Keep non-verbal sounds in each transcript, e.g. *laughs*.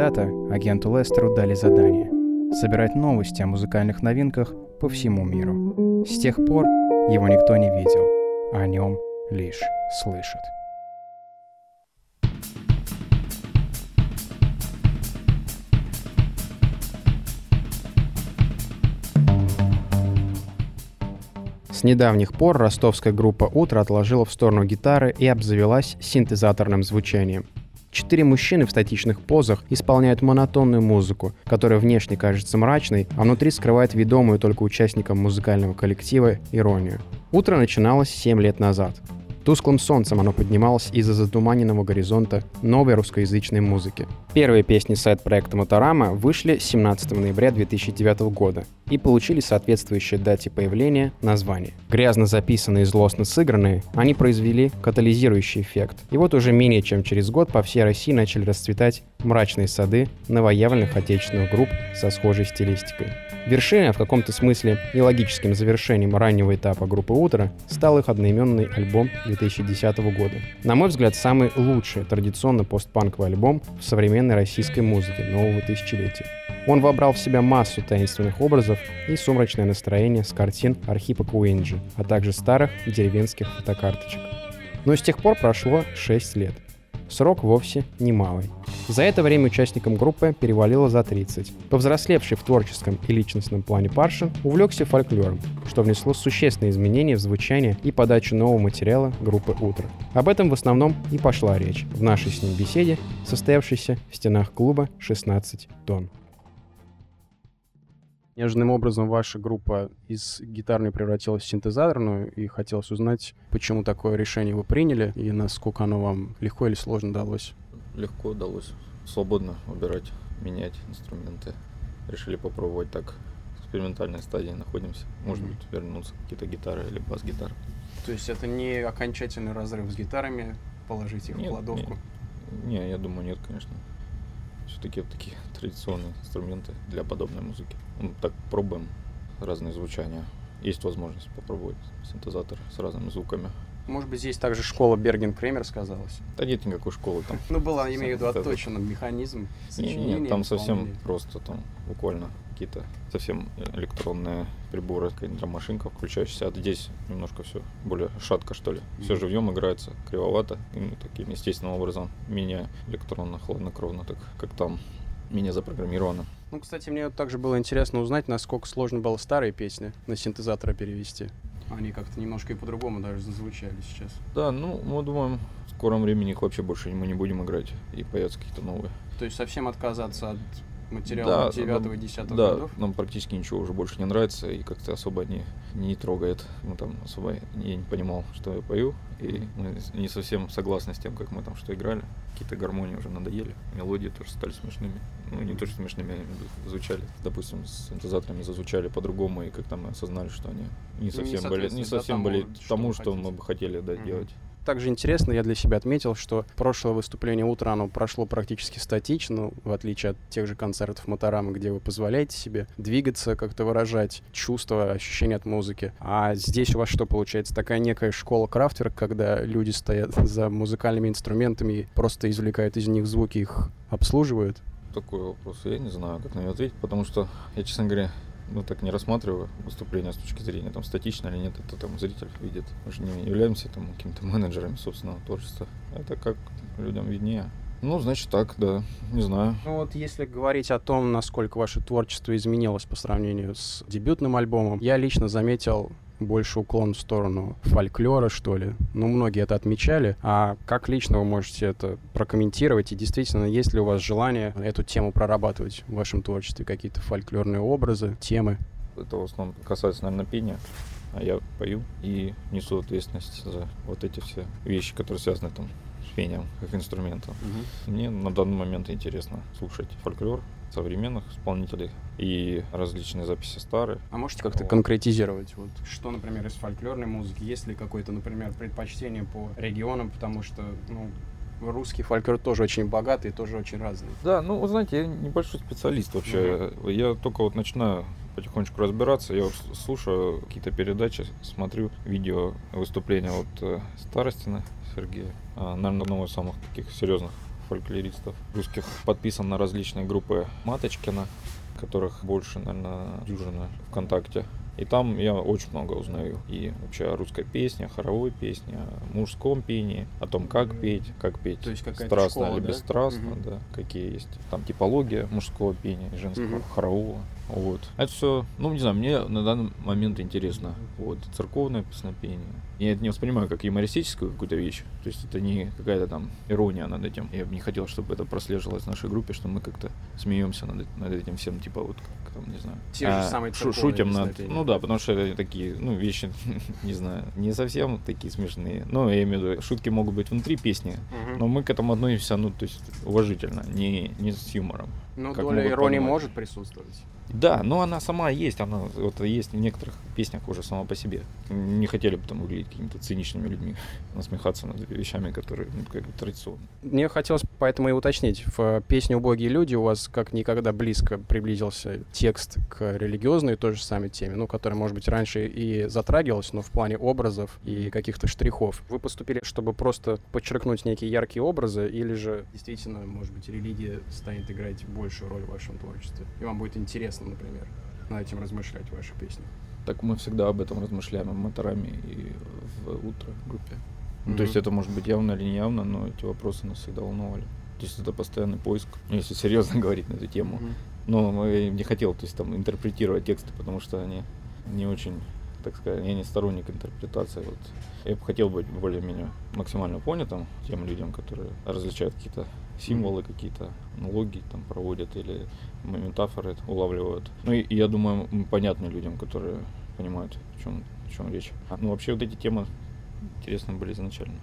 Когда-то агенту Лестеру дали задание — собирать новости о музыкальных новинках по всему миру. С тех пор его никто не видел, а о нем лишь слышат. С недавних пор ростовская группа «Утро» отложила в сторону гитары и обзавелась синтезаторным звучанием. Четыре мужчины в статичных позах исполняют монотонную музыку, которая внешне кажется мрачной, а внутри скрывает ведомую только участникам музыкального коллектива иронию. Утро начиналось 7 лет назад. Тусклым солнцем оно поднималось из-за затуманенного горизонта новой русскоязычной музыки. Первые песни сайт-проекта Моторама вышли 17 ноября 2009 года и получили соответствующее дате появления название. Грязно записанные и злостно сыгранные, они произвели катализирующий эффект. И вот уже менее чем через год по всей России начали расцветать мрачные сады новоявленных отечественных групп со схожей стилистикой. Вершиной, в каком-то смысле и логическим завершением раннего этапа группы «Утро» стал их одноименный альбом 2010 года. На мой взгляд, самый лучший традиционно постпанковый альбом в современной российской музыке нового тысячелетия. Он вобрал в себя массу таинственных образов и сумрачное настроение с картин Архипа Куинджи, а также старых деревенских фотокарточек. Но с тех пор прошло 6 лет. Срок вовсе немалый. За это время участникам группы перевалило за 30. Повзрослевший в творческом и личностном плане Паршин увлекся фольклором, что внесло существенные изменения в звучание и подачу нового материала группы «Утро». Об этом в основном и пошла речь в нашей с ним беседе, состоявшейся в стенах клуба «16 тонн». Неожиданным образом ваша группа из гитарной превратилась в синтезаторную, и хотелось узнать, почему такое решение вы приняли, и насколько оно вам легко или сложно далось. Легко удалось. Свободно выбирать, менять инструменты. Решили попробовать так. В экспериментальной стадии находимся. Может быть, вернуться какие-то гитары или бас-гитары. То есть это не окончательный разрыв с гитарами, положить их нет, в кладовку? Не, не, я думаю, нет, конечно. Все-таки такие *laughs* традиционные инструменты для подобной музыки. Ну, так пробуем разные звучания. Есть возможность попробовать синтезатор с разными звуками. Может быть, здесь также школа Берген Кремер сказалась? Да нет никакой школы там. Ну, была, имею в виду, отточен механизм сочинения. Нет, там совсем просто, там буквально какие-то совсем электронные приборы, какая-нибудь машинка включающаяся. А здесь немножко все более шатко, что ли. Все живьем играется, кривовато, и, таким естественным образом, менее электронно, хладнокровно, так как там менее запрограммировано. Ну, кстати, мне также было интересно узнать, насколько сложно было старые песни на синтезатора перевести. Они как-то немножко и по-другому даже зазвучали сейчас. Да, ну, мы думаем, в скором времени их вообще больше мы не будем играть, и появятся какие-то новые. То есть совсем отказаться от материала да, 9 и 10 да, годов? нам практически ничего уже больше не нравится, и как-то особо не, не трогает. Мы там особо, я не понимал, что я пою, и мы не совсем согласны с тем, как мы там что играли. Какие-то гармонии уже надоели, мелодии тоже стали смешными. Ну, не то, что смешными, звучали. Допустим, с синтезаторами зазвучали по-другому, и как-то мы осознали, что они не совсем не были, не совсем тому, были тому, что, что мы бы хотели да, mm-hmm. делать также интересно, я для себя отметил, что прошлое выступление утра, оно прошло практически статично, в отличие от тех же концертов Моторамы, где вы позволяете себе двигаться, как-то выражать чувства, ощущения от музыки. А здесь у вас что получается? Такая некая школа крафтверк, когда люди стоят *laughs* за музыкальными инструментами и просто извлекают из них звуки, их обслуживают? Такой вопрос я не знаю, как на него ответить, потому что я, честно говоря, ну, так не рассматриваю выступление с точки зрения, там, статично или нет, это там зритель видит. Мы же не являемся там какими-то менеджерами собственного творчества. Это как людям виднее. Ну, значит так, да, не знаю. Ну вот если говорить о том, насколько ваше творчество изменилось по сравнению с дебютным альбомом, я лично заметил больше уклон в сторону фольклора, что ли. Ну, многие это отмечали. А как лично вы можете это прокомментировать? И действительно, есть ли у вас желание эту тему прорабатывать в вашем творчестве? Какие-то фольклорные образы, темы? Это в основном касается, наверное, пения. А я пою и несу ответственность за вот эти все вещи, которые связаны там пением как инструментом. Угу. Мне на данный момент интересно слушать фольклор, современных исполнителей и различные записи старые. А можете как-то вот. конкретизировать, вот, что, например, из фольклорной музыки, есть ли какое-то, например, предпочтение по регионам, потому что, ну, русский фольклор тоже очень богатый тоже очень разный. Да, ну, вы знаете, я небольшой специалист вообще. Угу. Я только вот начинаю потихонечку разбираться. Я слушаю какие-то передачи, смотрю видео выступления от э, Старостина Сергея. А, наверное, одного из самых таких серьезных фольклористов русских. Подписан на различные группы Маточкина, которых больше, наверное, дюжина ВКонтакте. И там я очень много узнаю. И вообще о русской песне, о хоровой песне, о мужском пении, о том, как петь, как петь То есть страстно школа, или да? бесстрастно, Мгм. да, какие есть. Там типология мужского пения, женского, Мгм. хорового. Вот. Это все, ну, не знаю, мне на данный момент интересно. Вот, церковное песнопение. Я это не воспринимаю как юмористическую какую-то вещь. То есть это не какая-то там ирония над этим. Я бы не хотел, чтобы это прослеживалось в нашей группе, что мы как-то смеемся над, над этим всем, типа вот там, не знаю. Те же а, самые шу- шутим над. Ну да, потому что это такие, ну, вещи, *laughs* не знаю, не совсем такие смешные. Ну, я имею в виду, шутки могут быть внутри песни, Мгм. но мы к этому относимся, ну, то есть уважительно, не, не с юмором. Ну, доля иронии понимать. может присутствовать. Да, но она сама есть, она вот есть в некоторых песнях уже сама по себе. Не хотели бы там выглядеть какими-то циничными людьми, *laughs* насмехаться над вещами, которые ну, как бы традиционные. Мне хотелось поэтому и уточнить. В песне «Убогие люди» у вас как никогда близко приблизился текст к религиозной той же самой теме, ну, которая, может быть, раньше и затрагивалась, но в плане образов и каких-то штрихов. Вы поступили, чтобы просто подчеркнуть некие яркие образы, или же действительно, может быть, религия станет играть большую роль в вашем творчестве? И вам будет интересно, например, над этим размышлять в ваших песнях? Так мы всегда об этом размышляем в моторами и в утро группе. Ну, Мгм. То есть это может быть явно или не явно, но эти вопросы нас всегда волновали. То есть это постоянный поиск, ну, если серьезно *laughs* говорить на эту тему. Мгм. Но я не хотел, то есть там интерпретировать тексты, потому что они не очень, так сказать, я не сторонник интерпретации. Вот. Я бы хотел быть более-менее максимально понятым тем людям, которые различают какие-то символы, какие-то аналогии там проводят или метафоры улавливают. Ну и, я думаю, понятны людям, которые понимают, о чем, о чем речь. А, Ну вообще вот эти темы интересны были изначально.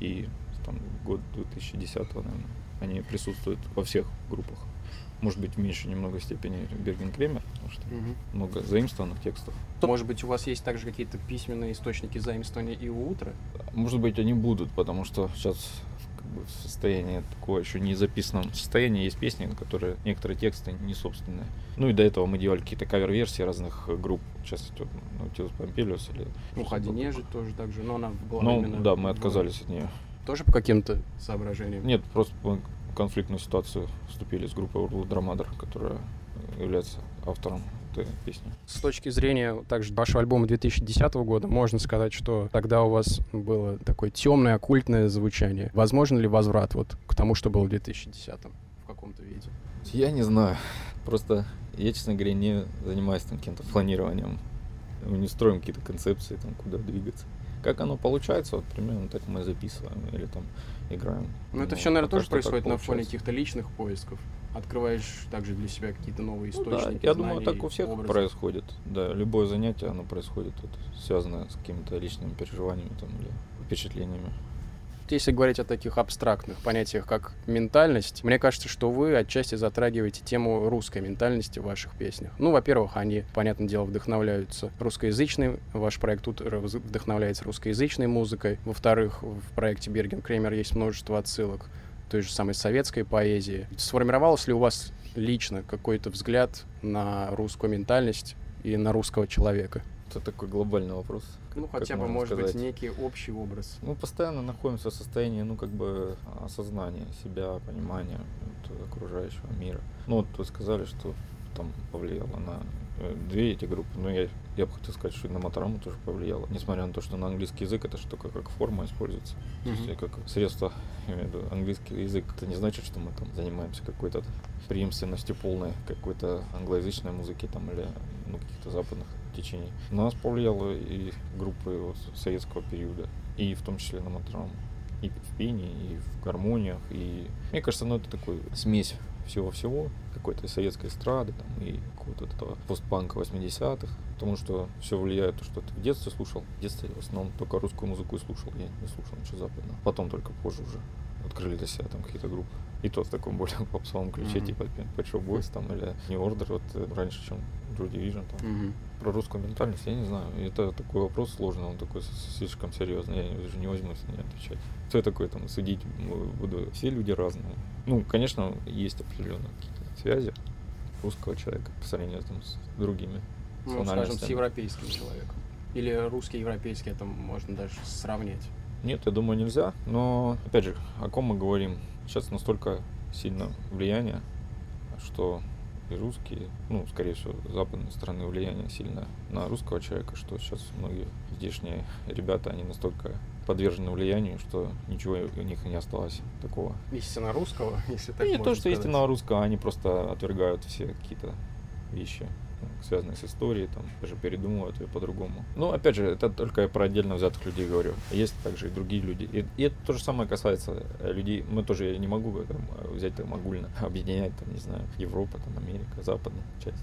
И там год 2010 наверное, они присутствуют во всех группах. Может быть, в меньшей немного степени Берген Кремер, потому что Мгм. много заимствованных текстов. Может быть, у вас есть также какие-то письменные источники заимствования и у утра? Может быть, они будут, потому что сейчас как бы, в состоянии такое еще не записанном состоянии есть песни, которые некоторые тексты не собственные. Ну и до этого мы делали какие-то кавер-версии разных групп. Сейчас идет Наутилус Помпилиус или... Ну, нежить тоже так же, но она была Ну, именно да, мы отказались от нее. Тоже по каким-то соображениям? Нет, просто конфликтную ситуацию вступили с группой Урлу Драмадер, которая является автором этой песни. С точки зрения также вашего альбома 2010 года, можно сказать, что тогда у вас было такое темное, оккультное звучание. Возможно ли возврат вот к тому, что было в 2010 в каком-то виде? Я не знаю. Просто я, честно говоря, не занимаюсь там каким-то планированием. Мы не строим какие-то концепции, там, куда двигаться. Как оно получается, вот примерно так мы записываем или там играем. Ну, это Ну, все, наверное, тоже происходит на фоне каких-то личных поисков. Открываешь также для себя какие-то новые Ну да, источники. я думаю, знаний, так у всех образов. происходит. Да, любое занятие, оно происходит, вот, связанное с какими-то личными переживаниями там, или впечатлениями. Если говорить о таких абстрактных понятиях, как ментальность, мне кажется, что вы отчасти затрагиваете тему русской ментальности в ваших песнях. Ну, во-первых, они, понятное дело, вдохновляются русскоязычной, ваш проект тут вдохновляется русскоязычной музыкой. Во-вторых, в проекте Берген Кремер есть множество отсылок той же самой советской поэзии. Сформировалось ли у вас лично какой-то взгляд на русскую ментальность и на русского человека? Это такой глобальный вопрос. Ну, как хотя бы, можно может быть, сказать. некий общий образ. Мы постоянно находимся в состоянии, ну, как бы, осознания себя, понимания вот, окружающего мира. Ну, вот вы сказали, что там повлияло на э, две эти группы, но я, я бы хотел сказать, что и на Мотораму тоже повлияло. Несмотря на то, что на английский язык эта штука как форма используется. То есть как средство, я имею в виду, английский язык, это не значит, что мы там занимаемся какой-то преемственностью полной какой-то англоязычной музыки там или ну, каких-то западных течений. На нас повлияло и группы советского периода, и в том числе на Матраму. И в пении, и в гармониях, и... Мне кажется, ну это такой смесь всего-всего, какой-то советской эстрады там, и какого-то этого постпанка 80-х, потому что все влияет, то, что ты в детстве слушал. В детстве в основном только русскую музыку и слушал, я не слушал ничего западного. Потом только позже уже открыли для себя там какие-то группы. И то в таком более *laughs* попсовом ключе, Мгм. типа Pet Shop Boys там или New Order, вот э, раньше, чем Joy Division там. Мгм. Про русскую ментальность я не знаю. Это такой вопрос сложный, он такой слишком серьезный. Я уже не возьмусь на него отвечать. Кто я такой там судить буду? Все люди разные. Ну, конечно, есть определенные какие-то связи русского человека по сравнению там, с другими. Ну, скажем, с европейским человеком. Или русский европейский, это можно даже сравнять. Нет, я думаю, нельзя. Но, опять же, о ком мы говорим? Сейчас настолько сильно влияние, что и русские, ну, скорее всего, западной страны влияние сильно на русского человека, что сейчас многие здешние ребята, они настолько подвержены влиянию, что ничего у них не осталось такого. Истинно русского, если так Не можно то, что сказать. истинного русского, они просто отвергают все какие-то вещи, связанные с историей, там, даже передумывают ее по-другому. Ну, опять же, это только я про отдельно взятых людей говорю. Есть также и другие люди. И, и это то же самое касается э, людей. Мы тоже, я не могу там, э, взять там огульно, *laughs* объединять, там, не знаю, Европа, там, Америка, западная часть.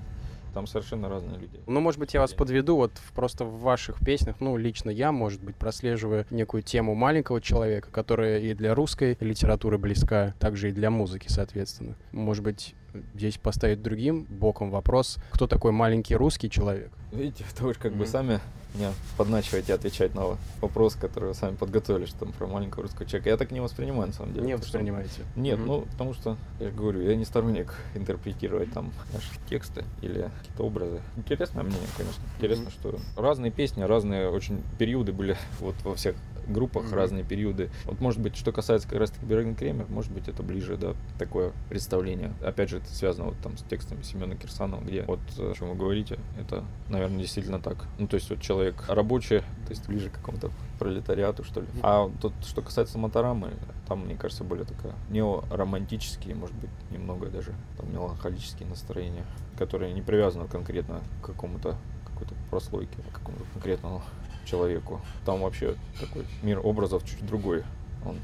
Там совершенно разные люди. Ну, может быть, я вас подведу, вот в- просто в ваших песнях, ну, лично я, может быть, прослеживаю некую тему маленького человека, которая и для русской литературы близка, также и для музыки, соответственно. Может быть, здесь поставить другим боком вопрос, кто такой маленький русский человек? Видите, *laughs* это вы как бы Мгм. сами меня подначиваете отвечать на вопрос, который вы сами подготовили, что там про маленького русского человека. Я так не воспринимаю, на самом деле. Не потому что- воспринимаете? Нет, Мгм. ну, потому что, я же говорю, я не сторонник интерпретировать там наши тексты или какие-то образы. Интересное мнение, конечно. Интересно, Мгм. что разные песни, разные очень периоды были вот во всех группах, Мгм. разные периоды. Вот, может быть, что касается как раз-таки Берген Кремер, может быть, это ближе, да, такое представление. Опять же, это связано вот там с текстами Семена Кирсанова, где вот о чем вы говорите, это, наверное, действительно так. Ну, то есть вот человек рабочий, то есть ближе к какому-то пролетариату, что ли. А тут, что касается Моторамы, там, мне кажется, более такая неоромантические, может быть, немного даже там меланхолические настроения, которые не привязаны конкретно к какому-то какой-то прослойке, к какому-то конкретному человеку. Там вообще такой мир образов чуть другой. Он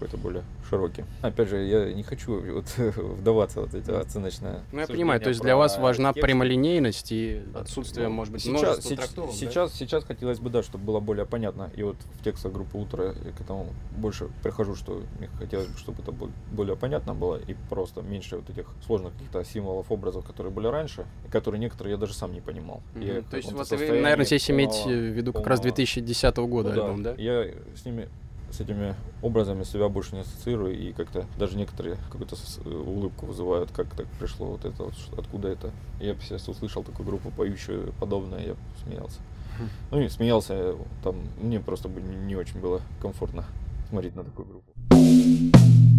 какой-то более широкий. Опять же, я не хочу *laughs* вот вдаваться в вот эти оценочные Ну, я понимаю, то есть для вас важна тексты. прямолинейность и отсутствие, Ну, может быть, сейчас, множества сейчас, трактовок, да? сейчас, сейчас хотелось бы, да, чтобы было более понятно. И вот в текстах группы «Утро» я к этому больше прихожу, что мне хотелось бы, чтобы это бол- более понятно было и просто меньше вот этих сложных каких-то символов, образов, которые были раньше, и которые некоторые я даже сам не понимал. Мгм. Я То есть вот вы, наверное, здесь иметь в виду как раз полного- 2010 года ну альбом, да? Я с ними с этими образами себя больше не ассоциирую, и как-то даже некоторые какую-то э, улыбку вызывают, как так пришло вот это, вот, откуда это. Я бы сейчас услышал такую группу поющую подобное, я смеялся. Ну, не смеялся, э, там мне просто бы не очень было комфортно смотреть на такую группу.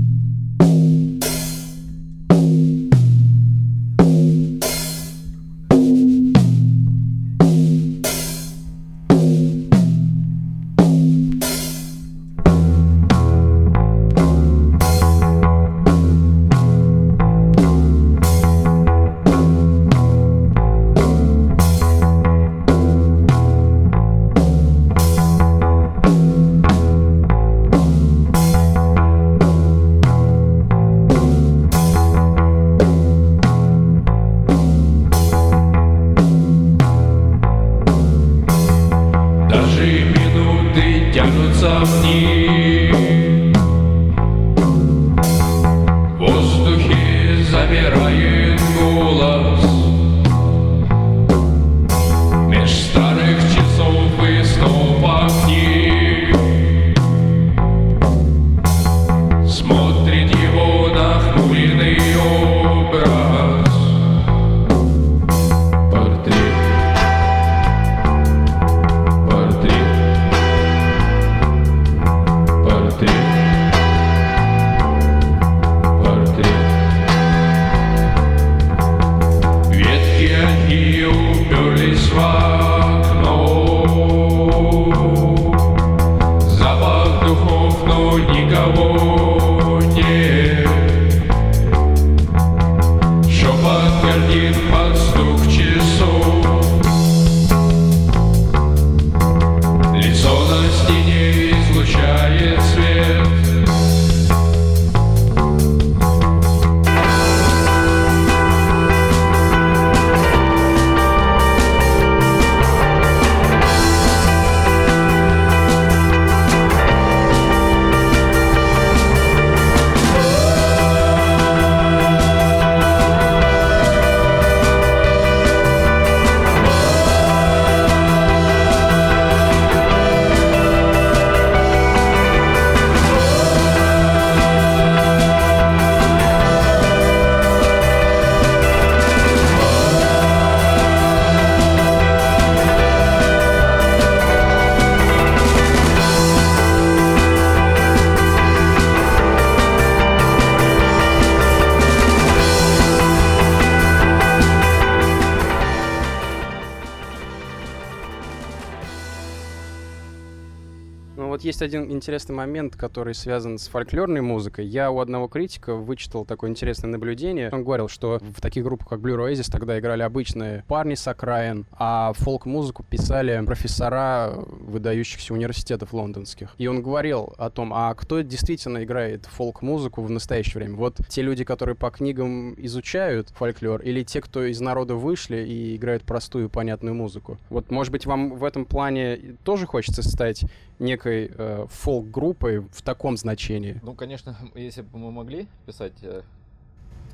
Есть один интересный момент, который связан с фольклорной музыкой. Я у одного критика вычитал такое интересное наблюдение. Он говорил, что в таких группах, как Blue Oasis, тогда играли обычные парни с окраин, а фолк-музыку писали профессора выдающихся университетов лондонских. И он говорил о том, а кто действительно играет фолк-музыку в настоящее время? Вот те люди, которые по книгам изучают фольклор, или те, кто из народа вышли и играют простую понятную музыку? Вот, может быть, вам в этом плане тоже хочется стать некой э, фолк-группой в таком значении? Ну, конечно, *laughs* если бы мы могли писать э,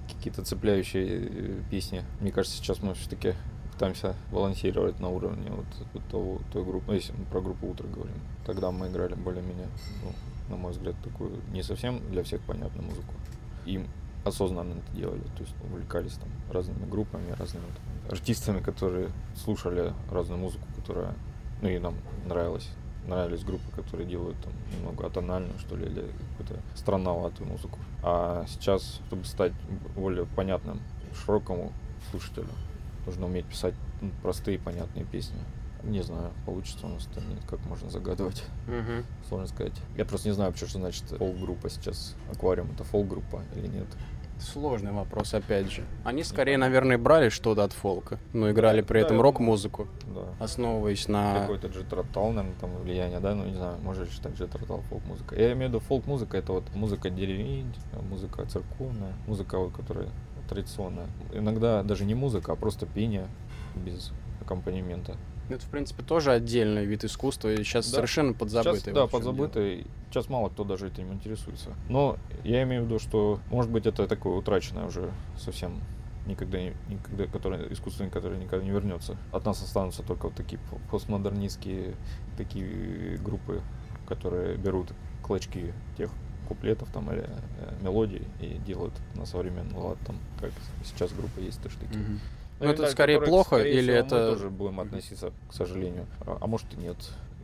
какие-то цепляющие э, песни, мне кажется, сейчас мы все-таки пытаемся балансировать на уровне вот, вот того, той группы, ну, если мы про группу «Утро» говорим. Тогда мы играли более-менее, ну, на мой взгляд, такую не совсем для всех понятную музыку. И осознанно это делали, то есть увлекались там разными группами, разными там, артистами, которые слушали разную музыку, которая, ну, и нам нравилась нравились группы, которые делают там немного атональную, что ли, или какую-то странноватую музыку. А сейчас, чтобы стать более понятным широкому слушателю, нужно уметь писать ну, простые понятные песни. Не знаю, получится у нас это нет, как можно загадывать. Мгм. Сложно сказать. Я просто не знаю вообще, что значит фолк-группа сейчас. Аквариум это фолк-группа или нет. Сложный вопрос, опять же. Они скорее, наверное, брали что-то от фолка, но играли при этом рок-музыку, Да. основываясь на... Какой-то джетротал, наверное, там влияние, да, ну не знаю, можно ли считать джетротал фолк-музыка. Я имею в виду фолк-музыка, это вот музыка деревень, музыка церковная, музыка, вот, которая традиционная. Иногда даже не музыка, а просто пение без аккомпанемента. Это, в принципе, тоже отдельный вид искусства, и сейчас Да. совершенно подзабытый. Сейчас, да, чём дело. подзабытый. Сейчас мало кто даже этим интересуется. Но я имею в виду, что, может быть, это такое утраченное уже совсем никогда никогда, которое, искусство, которое никогда не вернется. От нас останутся только вот такие по- постмодернистские такие группы, которые берут клочки тех куплетов там или э, мелодий и делают на современный лад там, как сейчас группа есть тоже такие. Мгм. Ну, Ну, это скорее плохо или всего, мы это- тоже будем относиться, к сожалению. А, а может и нет,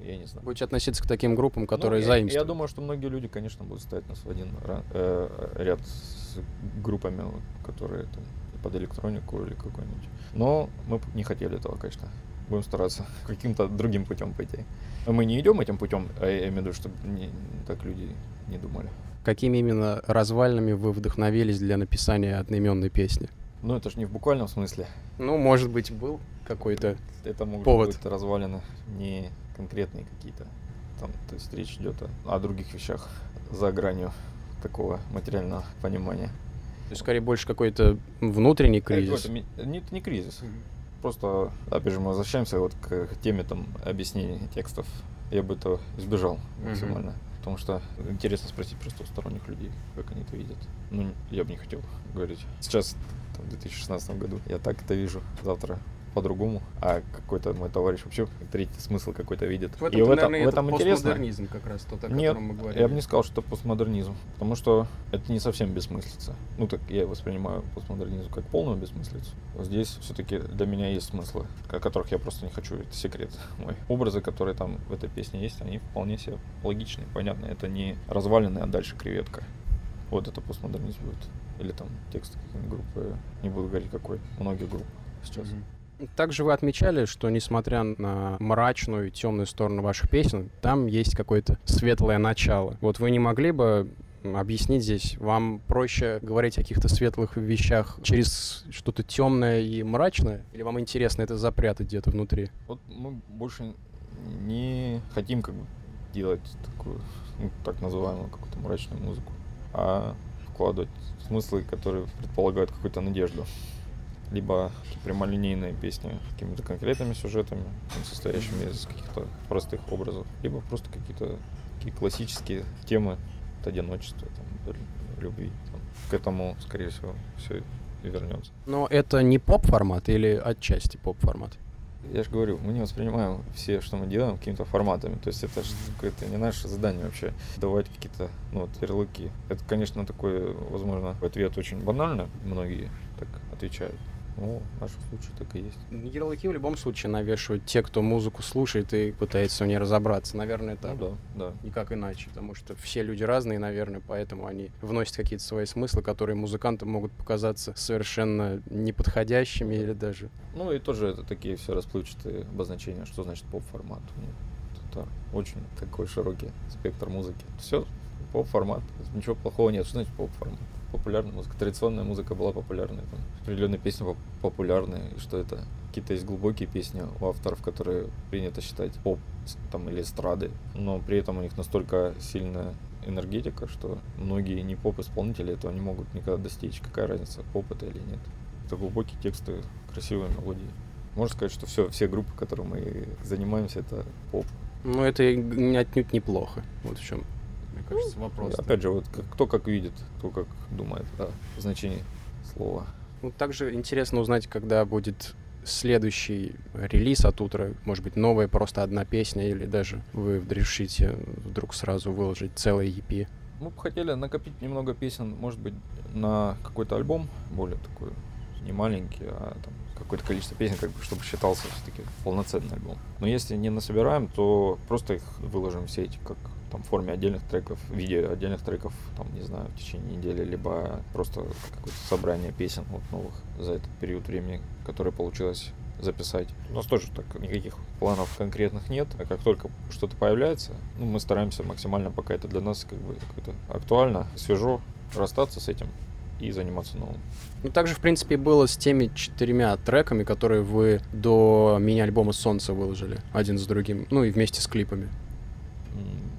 я не знаю. Будете относиться к таким группам, которые Ну, я- заимствуют. Я думаю, что многие люди, конечно, будут ставить нас в один э, ряд с группами, которые там под электронику или какой-нибудь. Но мы не хотели этого, конечно. Будем стараться *laughs* каким-то другим путем пойти. Мы не идем этим путем, а я имею в виду, чтобы не, так люди не думали. Какими именно развальными вы вдохновились для написания одноименной песни? Ну, это же не в буквальном смысле. Ну, может быть, был какой-то... Это могут Повод. быть развалины не конкретные какие-то. Там, то есть речь идет о, о других вещах за гранью такого материального понимания. То есть, скорее, больше какой-то внутренний Это кризис. какой-то ми- Не, не кризис. Просто, опять же, мы возвращаемся вот к теме там объяснений текстов. Я бы этого избежал максимально. Потому что интересно спросить просто у сторонних людей, как они это видят. Ну, я бы не хотел говорить. Сейчас, там, в 2016 году, я так это вижу. Завтра по-другому, а какой-то мой товарищ вообще третий смысл какой-то видит. В этом, И в этом, наверное, в это этом интересно. постмодернизм как раз, тот, о Нет, котором мы говорили. я бы не сказал, что это постмодернизм, потому что это не совсем бессмыслица. Ну, так я воспринимаю постмодернизм как полную бессмыслицу. Здесь все-таки для меня есть смыслы, о которых я просто не хочу, это секрет мой. Образы, которые там в этой песне есть, они вполне себе логичны, понятны. Это не развалины, а дальше креветка. Вот это постмодернизм будет. Или там текст какой-нибудь группы, не буду говорить какой, многих групп сейчас. Мгм. Также вы отмечали, что несмотря на мрачную и темную сторону ваших песен, там есть какое-то светлое начало. Вот вы не могли бы объяснить здесь, вам проще говорить о каких-то светлых вещах через что-то темное и мрачное? Или вам интересно это запрятать где-то внутри? Вот мы больше не хотим как бы делать такую, ну, так называемую какую-то мрачную музыку, а вкладывать смыслы, которые предполагают какую-то надежду. Либо прямолинейные песни с какими-то конкретными сюжетами, там, состоящими из каких-то простых образов, либо просто какие-то такие классические темы от одиночества, там, лю- любви. Там. К этому, скорее всего, все и вернется. Но это не поп-формат или отчасти поп-формат? Я же говорю, мы не воспринимаем все, что мы делаем, какими-то форматами. То есть это же какое-то не наше задание вообще давать какие-то ну, вот, ярлыки. Это, конечно, такой, возможно, ответ очень банальный. Многие так отвечают. Ну, в нашем случае так и есть. Ярлыки в любом случае навешивают те, кто музыку слушает и пытается в ней разобраться. Наверное, это Ну да, да. никак иначе, потому что все люди разные, наверное, поэтому они вносят какие-то свои смыслы, которые музыкантам могут показаться совершенно неподходящими или даже... Ну и тоже это такие все расплывчатые обозначения, что значит поп-формат. Ну. Очень такой широкий спектр музыки. Все, поп-формат. Ничего плохого нет. Что значит поп-формат? Популярная музыка. Традиционная музыка была популярной. Там, определенные песни поп- популярные. Что это? Какие-то есть глубокие песни у авторов, которые принято считать поп там, или эстрады. Но при этом у них настолько сильная энергетика, что многие не поп-исполнители этого не могут никогда достичь. Какая разница, поп это или нет. Это глубокие тексты, красивые мелодии. Можно сказать, что все, все группы, которыми мы занимаемся, это поп. Ну, это отнюдь неплохо. Вот в чем, кажется, вопрос. Опять же, вот кто как видит, кто как думает о значении слова. Ну, также интересно узнать, когда будет следующий релиз от утра. Может быть, новая просто одна песня, или даже вы решите вдруг сразу выложить целый EP. Мы бы хотели накопить немного песен, может быть, на какой-то альбом, более такой не маленький, а там какое-то количество песен, как бы, чтобы считался все-таки полноценный альбом. Но если не насобираем, то просто их выложим все эти как там в форме отдельных треков, видео отдельных треков, там, не знаю, в течение недели, либо просто какое-то собрание песен вот новых за этот период времени, которое получилось записать. У нас тоже так никаких планов конкретных нет, а как только что-то появляется, ну, мы стараемся максимально, пока это для нас как бы какое-то актуально, свежо, расстаться с этим и заниматься новым. Ну, также, в принципе, было с теми четырьмя треками, которые вы до мини-альбома «Солнце» выложили один с другим, ну и вместе с клипами.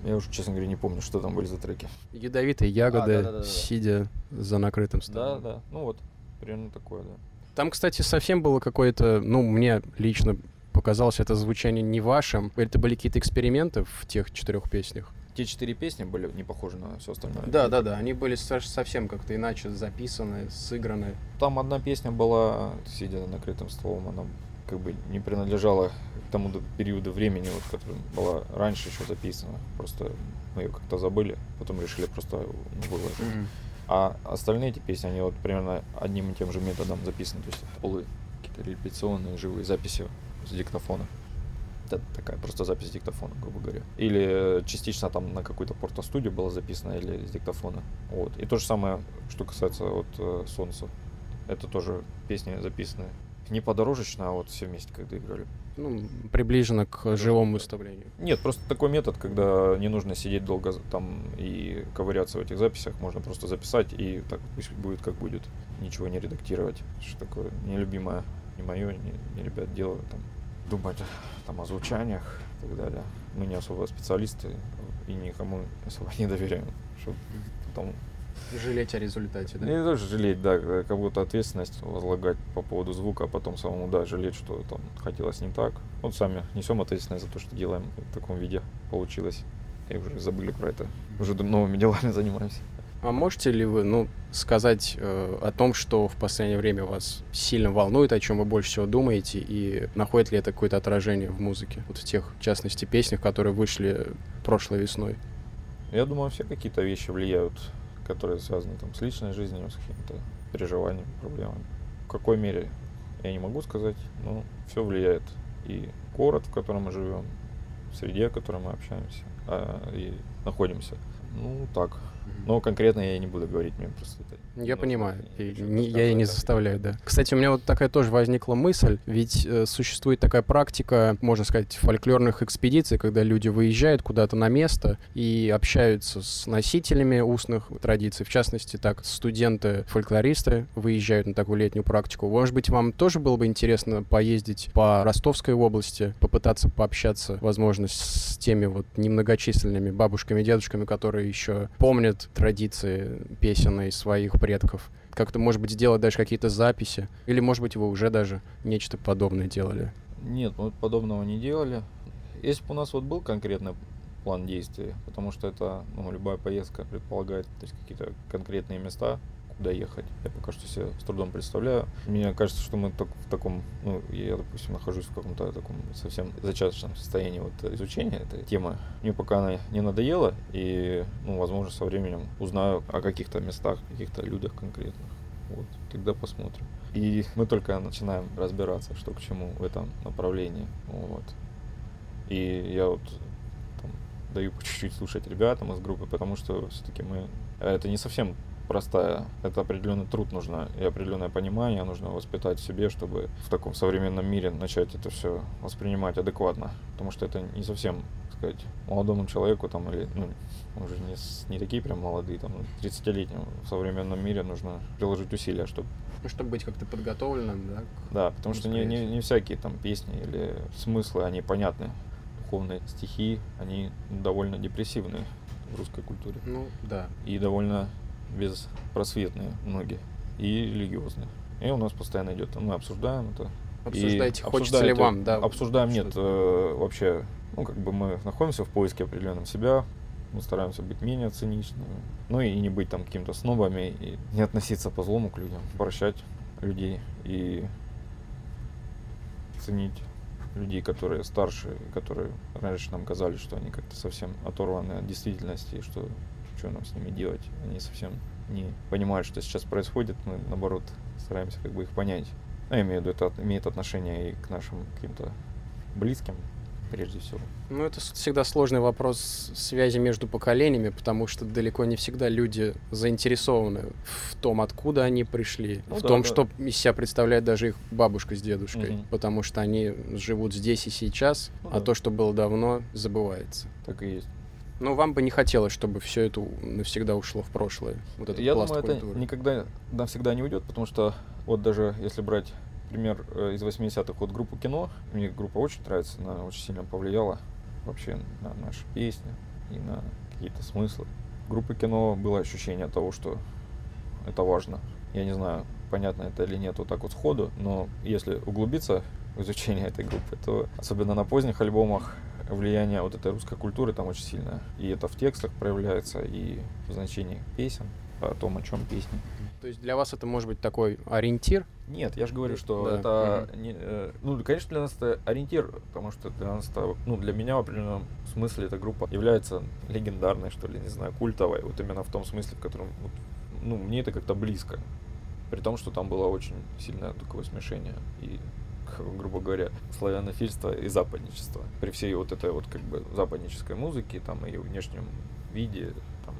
Я уже, честно говоря, не помню, что там были за треки. Ядовитые ягоды, А, да-да-да-да. сидя за накрытым Да, столом. да, ну вот, примерно такое, да. Там, кстати, совсем было какое-то, ну, мне лично показалось это звучание не вашим. Это были какие-то эксперименты в тех четырех песнях. Те четыре песни были не похожи на все остальное. Да, да, да. Они были со- совсем как-то иначе записаны, сыграны. Там одна песня была, сидя за накрытым столом, она как бы не принадлежала тому периоду времени, вот, которым была раньше еще записана. Просто мы ее как-то забыли, потом решили просто ну, выложить. А остальные эти песни, они вот примерно одним и тем же методом записаны. То есть полы, какие-то репетиционные живые записи с диктофона. Это такая просто запись диктофона, грубо говоря. Или частично там на какой-то портостудию была записана или с диктофона. Вот. И то же самое, что касается вот э, Солнца. Это тоже песни записанные. Не подорожечно, а вот все вместе, когда играли. Ну, приближено к живому выставлению. Нет, просто такой метод, когда не нужно сидеть долго там и ковыряться в этих записях, можно просто записать и так пусть будет как будет, ничего не редактировать. Что такое нелюбимое, не мое, не, не ребят дело там думать там о звучаниях и так далее. Мы не особо специалисты и никому особо не доверяем, чтобы потом Жалеть о результате, да? не тоже жалеть, да, э, как будто ответственность возлагать по поводу звука, а потом самому, да, жалеть, что там хотелось не так. Вот сами несем ответственность за то, что делаем в таком виде получилось. И уже забыли про это. Уже новыми делами *laughs* занимаемся. А можете ли вы, ну, сказать э, о том, что в последнее время вас сильно волнует, о чем вы больше всего думаете, и находит ли это какое-то отражение в музыке? Вот в тех, в частности, песнях, которые вышли прошлой весной. Я думаю, все какие-то вещи влияют, которые связаны там с личной жизнью, с какими-то переживаниями, проблемами. В какой мере, я не могу сказать, но все влияет. И город, в котором мы живем, в среде, в которой мы общаемся а, и находимся. Ну, так. Но конкретно я не буду говорить, мне просто это... Я немножко понимаю, и не- я и не заставляю, да. Кстати, у меня вот такая тоже возникла мысль, ведь э, существует такая практика, можно сказать, фольклорных экспедиций, когда люди выезжают куда-то на место и общаются с носителями устных традиций, в частности, так студенты-фольклористы выезжают на такую летнюю практику. Может быть, вам тоже было бы интересно поездить по Ростовской области, попытаться пообщаться, возможно, с теми вот немногочисленными бабушками и дедушками, которые еще помнят традиции песенные своих предков. Как-то, может быть, сделать даже какие-то записи. Или, может быть, вы уже даже нечто подобное делали. Нет, мы подобного не делали. Если бы у нас вот был конкретный план действий, потому что это, ну, любая поездка предполагает то есть, какие-то конкретные места, куда ехать. Я пока что себе с трудом представляю. Мне кажется, что мы так- в таком, ну, я, допустим, нахожусь в каком-то таком совсем зачаточном состоянии вот изучения этой темы. Мне пока она не надоела, и, ну, возможно, со временем узнаю о каких-то местах, каких-то людях конкретных. Вот, тогда посмотрим. И мы только начинаем разбираться, что к чему в этом направлении. Вот. И я вот там, даю по чуть-чуть слушать ребятам из группы, потому что все-таки мы... Это не совсем простая. Это определенный труд нужно и определенное понимание нужно воспитать в себе, чтобы в таком современном мире начать это все воспринимать адекватно. Потому что это не совсем, так сказать, молодому человеку там или, ну, уже не, не такие прям молодые, там, 30-летнему в современном мире нужно приложить усилия, чтобы Ну, чтобы быть как-то подготовленным, да? да, потому что не, не, не всякие там песни или смыслы, они понятны. Духовные стихи, они довольно депрессивные в русской культуре. Ну, да. И довольно беспросветные многие. И религиозные. И у нас постоянно идет. Мы обсуждаем это. И Обсуждайте, хочется ли это- вам, да? Обсуждаем, нет, э, вообще, ну, как бы мы находимся в поиске определенном себя, мы стараемся быть менее циничными, ну и не быть там каким-то снобами, и не относиться по злому к людям, прощать людей и ценить людей, которые старше, и которые раньше нам казались, что они как-то совсем оторваны от действительности, и что что нам с ними делать. Они совсем не понимают, что сейчас происходит, мы наоборот стараемся как бы их понять. Ну, я имею в виду, это имеет отношение и к нашим каким-то близким, прежде всего. Ну, это всегда сложный вопрос связи между поколениями, потому что далеко не всегда люди заинтересованы в том, откуда они пришли, Ну в да, том, да. что из себя представляет даже их бабушка с дедушкой, Мгм. потому что они живут здесь и сейчас, Ну а да. то, что было давно, забывается. Так и есть. Но вам бы не хотелось, чтобы все это навсегда ушло в прошлое. Вот этот Я пласт думаю, это культуры. никогда навсегда не уйдет, потому что вот даже если брать пример э, из 80-х, вот группу кино, мне группа очень нравится, она очень сильно повлияла вообще на наши песни и на какие-то смыслы. Группы кино было ощущение того, что это важно. Я не знаю, понятно это или нет вот так вот сходу, но если углубиться в изучение этой группы, то особенно на поздних альбомах влияние вот этой русской культуры там очень сильное. И это в текстах проявляется, и в значении песен, о том, о чем песни. То есть для вас это может быть такой ориентир? Нет, я же говорю, что Да, это, не, э, ну, конечно, для нас это ориентир, потому что для нас это, ну, для меня в определенном смысле эта группа является легендарной, что ли, не знаю, культовой, вот именно в том смысле, в котором, вот, ну, мне это как-то близко, при том, что там было очень сильное такое смешение и, грубо говоря, славянофильство и западничество. При всей вот этой вот как бы западнической музыке, там, и внешнем виде, там,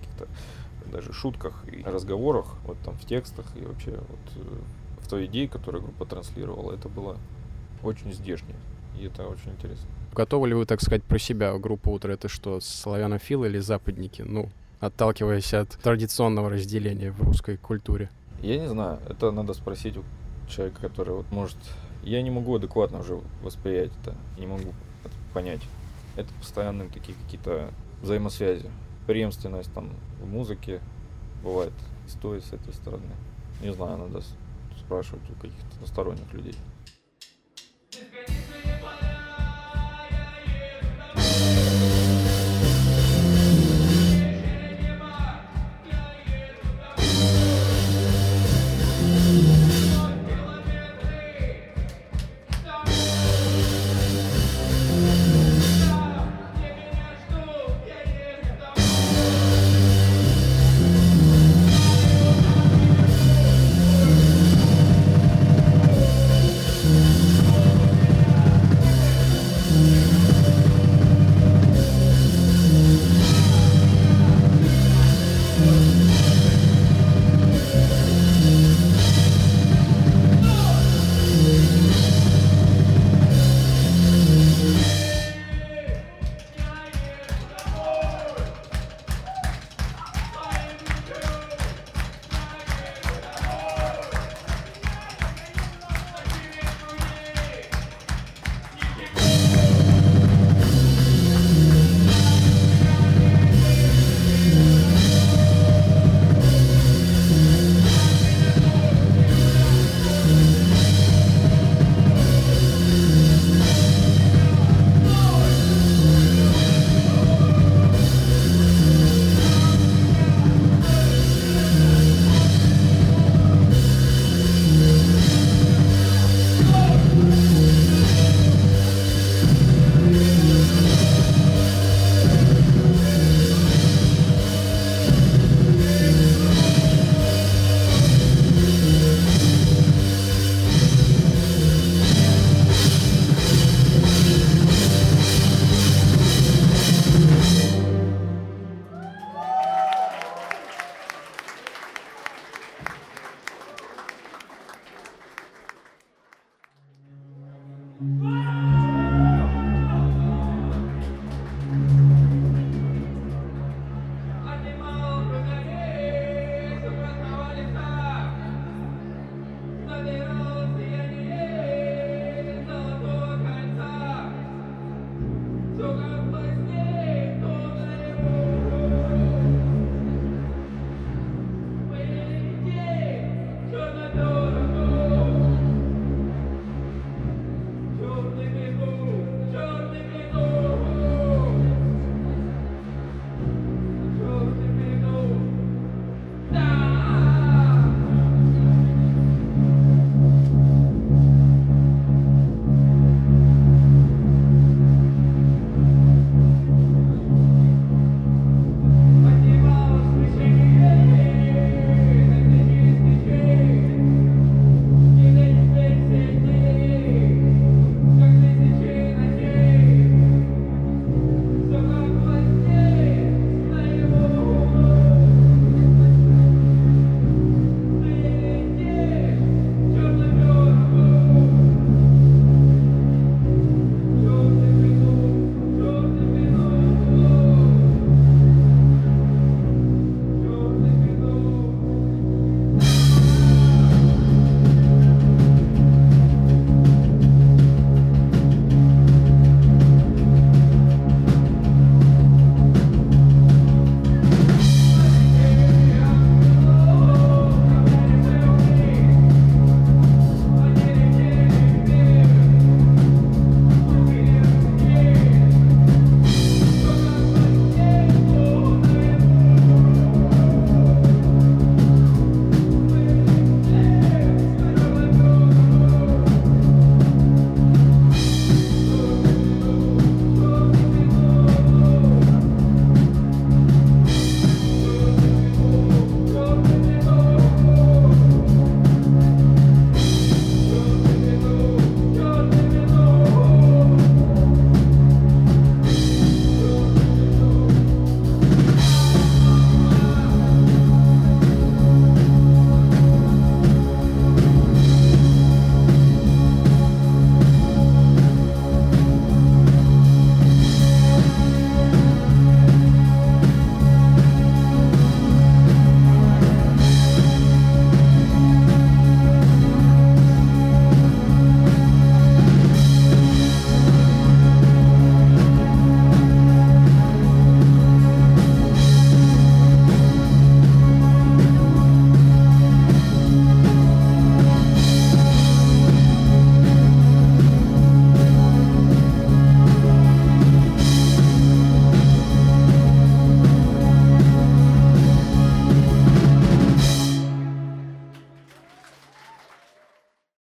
каких-то даже шутках и разговорах, вот там в текстах и вообще вот э, в той идее, которую группа транслировала, это было очень здешне. И это очень интересно. Готовы ли вы, так сказать, про себя? Группа «Утро» — это что, славянофилы или западники? Ну, отталкиваясь от традиционного разделения в русской культуре. Я не знаю, это надо спросить у человека, который вот может... Я не могу адекватно уже восприять это, не могу понять. Это постоянные такие какие-то взаимосвязи. Преемственность там в музыке бывает с той, и с этой стороны. Не знаю, надо спрашивать у каких-то сторонних людей.